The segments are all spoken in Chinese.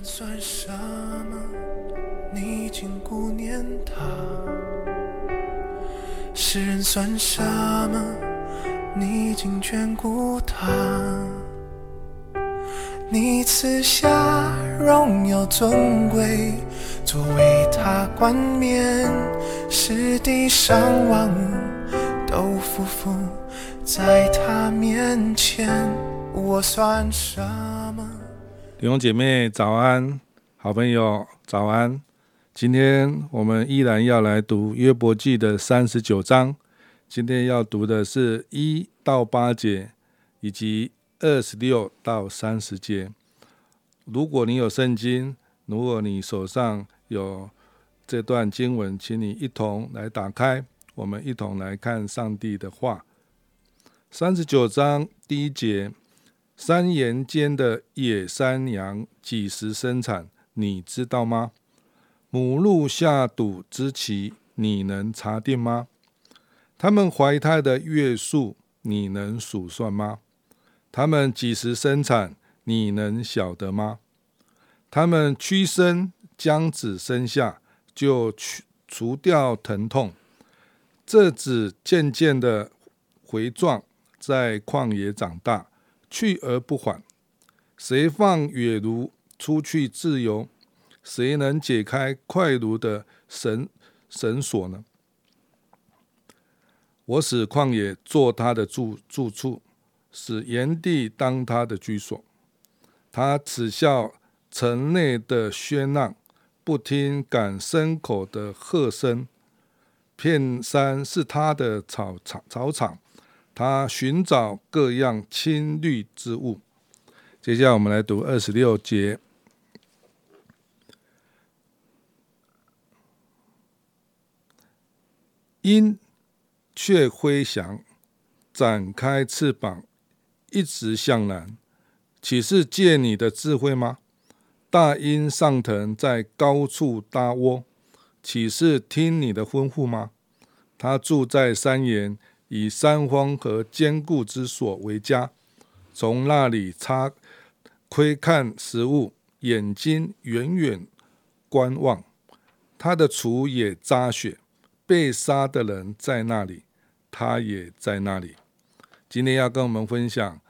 人算什么？你竟顾念他。世人算什么？你竟眷顾他。你赐下荣耀尊贵，作为他冠冕，使地上万物都匍匐在他面前。我算什么？弟兄姐妹早安，好朋友早安。今天我们依然要来读约伯记的三十九章，今天要读的是一到八节，以及。二十六到三十节，如果你有圣经，如果你手上有这段经文，请你一同来打开，我们一同来看上帝的话。三十九章第一节：山岩间的野山羊几时生产？你知道吗？母鹿下犊之期，你能查定吗？他们怀胎的月数，你能数算吗？他们几时生产？你能晓得吗？他们屈身将子生下，就去除掉疼痛。这子渐渐的回壮，在旷野长大，去而不返。谁放野驴出去自由？谁能解开快驴的绳绳索呢？我使旷野做他的住住处。使炎帝当他的居所，他耻笑城内的喧闹，不听赶牲口的喝声。片山是他的草场，草场，他寻找各样青绿之物。接下来我们来读二十六节，鹰却飞翔，展开翅膀。一直向南，岂是借你的智慧吗？大鹰上腾在高处搭窝，岂是听你的吩咐吗？他住在山岩，以山峰和坚固之所为家，从那里插窥看食物，眼睛远远观望。他的厨也扎雪，被杀的人在那里，他也在那里。今天要跟我们分享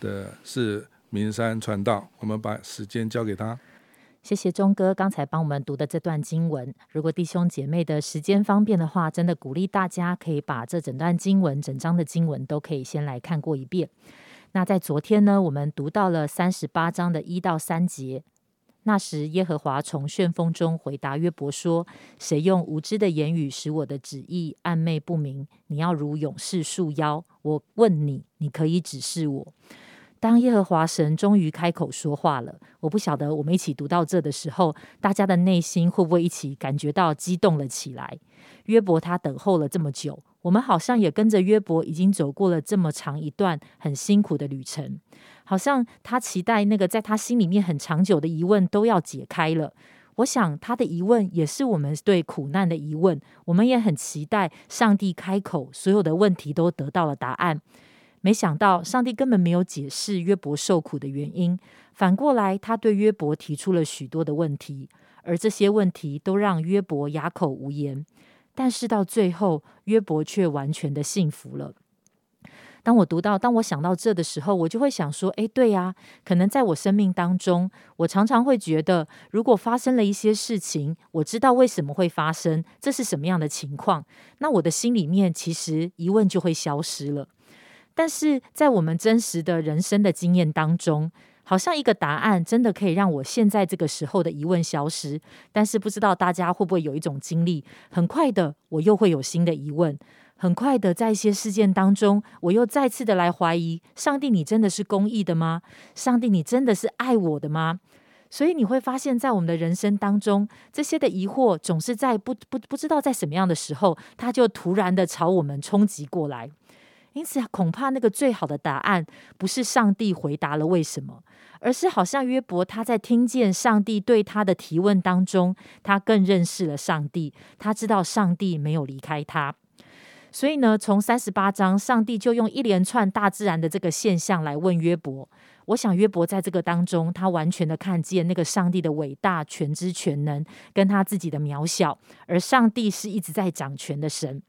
的是名山传道，我们把时间交给他。谢谢钟哥刚才帮我们读的这段经文。如果弟兄姐妹的时间方便的话，真的鼓励大家可以把这整段经文、整章的经文都可以先来看过一遍。那在昨天呢，我们读到了三十八章的一到三节。那时，耶和华从旋风中回答约伯说：“谁用无知的言语使我的旨意暧昧不明？你要如勇士束腰。我问你，你可以指示我。”当耶和华神终于开口说话了，我不晓得我们一起读到这的时候，大家的内心会不会一起感觉到激动了起来？约伯他等候了这么久，我们好像也跟着约伯已经走过了这么长一段很辛苦的旅程。好像他期待那个在他心里面很长久的疑问都要解开了。我想他的疑问也是我们对苦难的疑问。我们也很期待上帝开口，所有的问题都得到了答案。没想到上帝根本没有解释约伯受苦的原因，反过来他对约伯提出了许多的问题，而这些问题都让约伯哑口无言。但是到最后，约伯却完全的幸福了。当我读到，当我想到这的时候，我就会想说：，诶，对呀，可能在我生命当中，我常常会觉得，如果发生了一些事情，我知道为什么会发生，这是什么样的情况，那我的心里面其实疑问就会消失了。但是在我们真实的人生的经验当中，好像一个答案真的可以让我现在这个时候的疑问消失。但是不知道大家会不会有一种经历，很快的我又会有新的疑问。很快的，在一些事件当中，我又再次的来怀疑：上帝，你真的是公义的吗？上帝，你真的是爱我的吗？所以你会发现，在我们的人生当中，这些的疑惑总是在不不不知道在什么样的时候，它就突然的朝我们冲击过来。因此，恐怕那个最好的答案，不是上帝回答了为什么，而是好像约伯他在听见上帝对他的提问当中，他更认识了上帝，他知道上帝没有离开他。所以呢，从三十八章，上帝就用一连串大自然的这个现象来问约伯。我想约伯在这个当中，他完全的看见那个上帝的伟大、全知全能，跟他自己的渺小，而上帝是一直在掌权的神。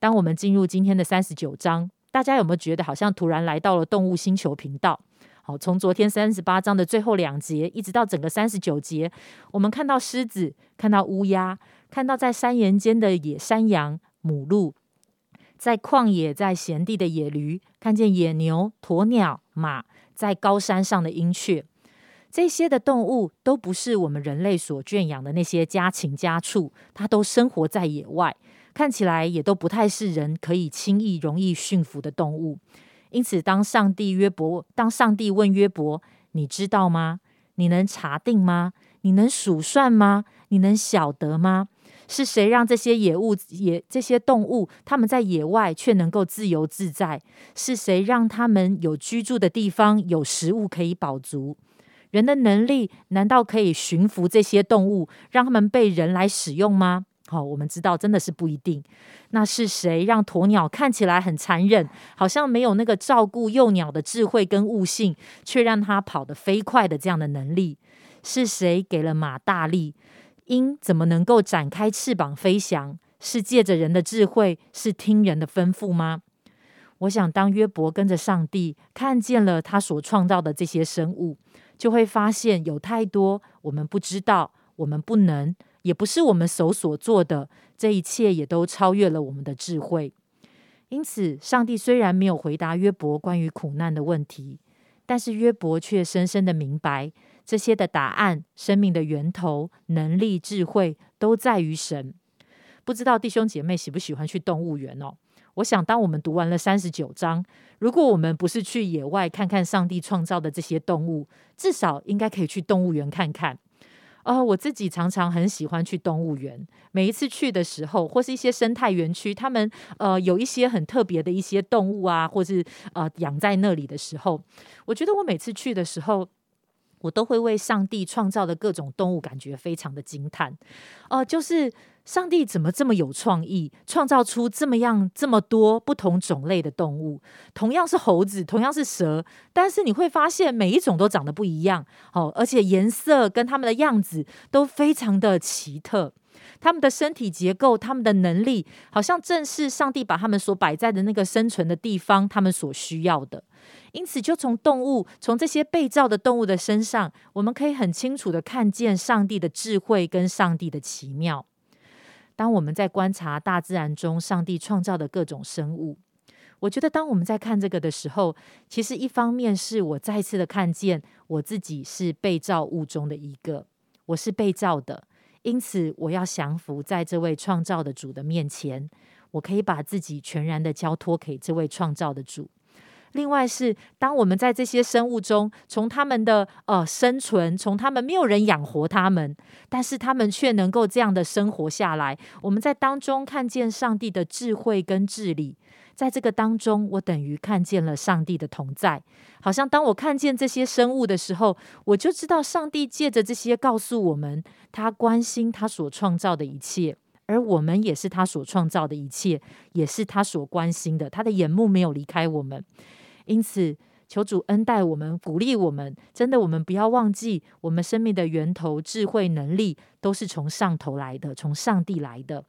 当我们进入今天的三十九章，大家有没有觉得好像突然来到了动物星球频道？好，从昨天三十八章的最后两节，一直到整个三十九节，我们看到狮子，看到乌鸦，看到在山岩间的野山羊、母鹿。在旷野，在闲地的野驴，看见野牛、鸵鸟、马，在高山上的鹰雀，这些的动物都不是我们人类所圈养的那些家禽家畜，它都生活在野外，看起来也都不太是人可以轻易容易驯服的动物。因此，当上帝约伯，当上帝问约伯：“你知道吗？你能查定吗？你能数算吗？你能晓得吗？”是谁让这些野物、野这些动物，他们在野外却能够自由自在？是谁让他们有居住的地方，有食物可以饱足？人的能力难道可以驯服这些动物，让他们被人来使用吗？好，我们知道真的是不一定。那是谁让鸵鸟看起来很残忍，好像没有那个照顾幼鸟的智慧跟悟性，却让它跑得飞快的这样的能力？是谁给了马大力？鹰怎么能够展开翅膀飞翔？是借着人的智慧，是听人的吩咐吗？我想，当约伯跟着上帝看见了他所创造的这些生物，就会发现有太多我们不知道，我们不能，也不是我们手所做的。这一切也都超越了我们的智慧。因此，上帝虽然没有回答约伯关于苦难的问题，但是约伯却深深的明白。这些的答案，生命的源头、能力、智慧，都在于神。不知道弟兄姐妹喜不喜欢去动物园哦？我想，当我们读完了三十九章，如果我们不是去野外看看上帝创造的这些动物，至少应该可以去动物园看看。呃，我自己常常很喜欢去动物园。每一次去的时候，或是一些生态园区，他们呃有一些很特别的一些动物啊，或是呃养在那里的时候，我觉得我每次去的时候。我都会为上帝创造的各种动物感觉非常的惊叹，哦，就是上帝怎么这么有创意，创造出这么样这么多不同种类的动物，同样是猴子，同样是蛇，但是你会发现每一种都长得不一样，哦，而且颜色跟它们的样子都非常的奇特。他们的身体结构，他们的能力，好像正是上帝把他们所摆在的那个生存的地方，他们所需要的。因此，就从动物，从这些被造的动物的身上，我们可以很清楚的看见上帝的智慧跟上帝的奇妙。当我们在观察大自然中上帝创造的各种生物，我觉得当我们在看这个的时候，其实一方面是我再次的看见我自己是被造物中的一个，我是被造的。因此，我要降服在这位创造的主的面前，我可以把自己全然的交托给这位创造的主。另外是，当我们在这些生物中，从他们的呃生存，从他们没有人养活他们，但是他们却能够这样的生活下来，我们在当中看见上帝的智慧跟治理。在这个当中，我等于看见了上帝的同在，好像当我看见这些生物的时候，我就知道上帝借着这些告诉我们，他关心他所创造的一切，而我们也是他所创造的一切，也是他所关心的。他的眼目没有离开我们，因此求主恩待我们，鼓励我们。真的，我们不要忘记，我们生命的源头、智慧、能力都是从上头来的，从上帝来的。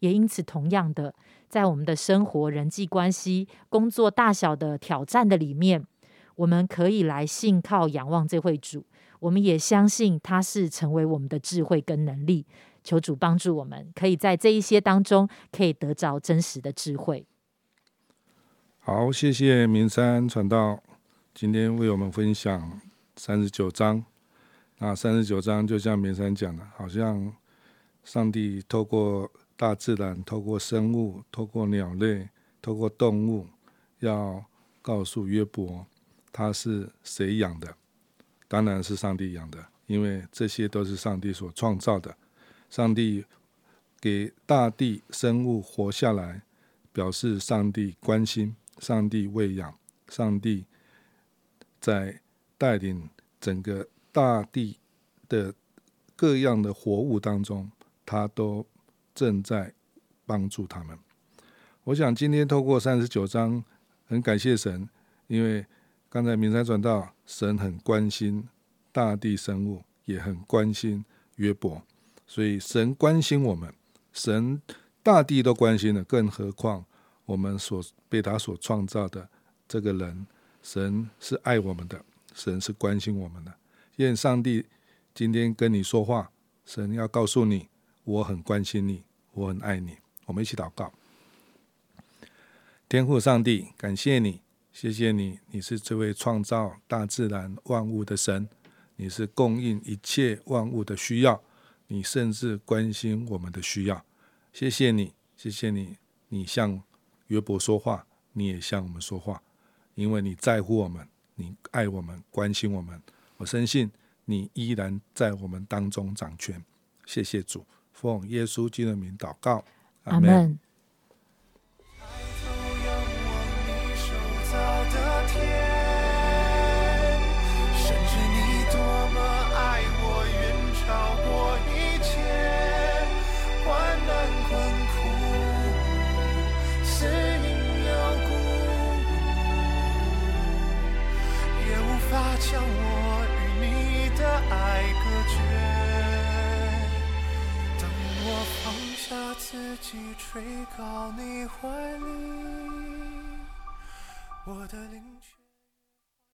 也因此，同样的。在我们的生活、人际关系、工作大小的挑战的里面，我们可以来信靠、仰望这位主。我们也相信他是成为我们的智慧跟能力。求主帮助我们，可以在这一些当中，可以得着真实的智慧。好，谢谢明山传道今天为我们分享三十九章。那三十九章就像明山讲的，好像上帝透过。大自然透过生物，透过鸟类，透过动物，要告诉约伯，他是谁养的？当然是上帝养的，因为这些都是上帝所创造的。上帝给大地生物活下来，表示上帝关心，上帝喂养，上帝在带领整个大地的各样的活物当中，他都。正在帮助他们。我想今天透过三十九章，很感谢神，因为刚才明山转到神很关心大地生物，也很关心约伯，所以神关心我们，神大地都关心了，更何况我们所被他所创造的这个人，神是爱我们的，神是关心我们的。愿上帝今天跟你说话，神要告诉你，我很关心你，我很爱你。我们一起祷告，天父上帝，感谢你。谢谢你，你是这位创造大自然万物的神，你是供应一切万物的需要，你甚至关心我们的需要。谢谢你，谢谢你，你向约伯说话，你也向我们说话，因为你在乎我们，你爱我们，关心我们。我深信你依然在我们当中掌权。谢谢主，奉耶稣基督的名祷告，阿门。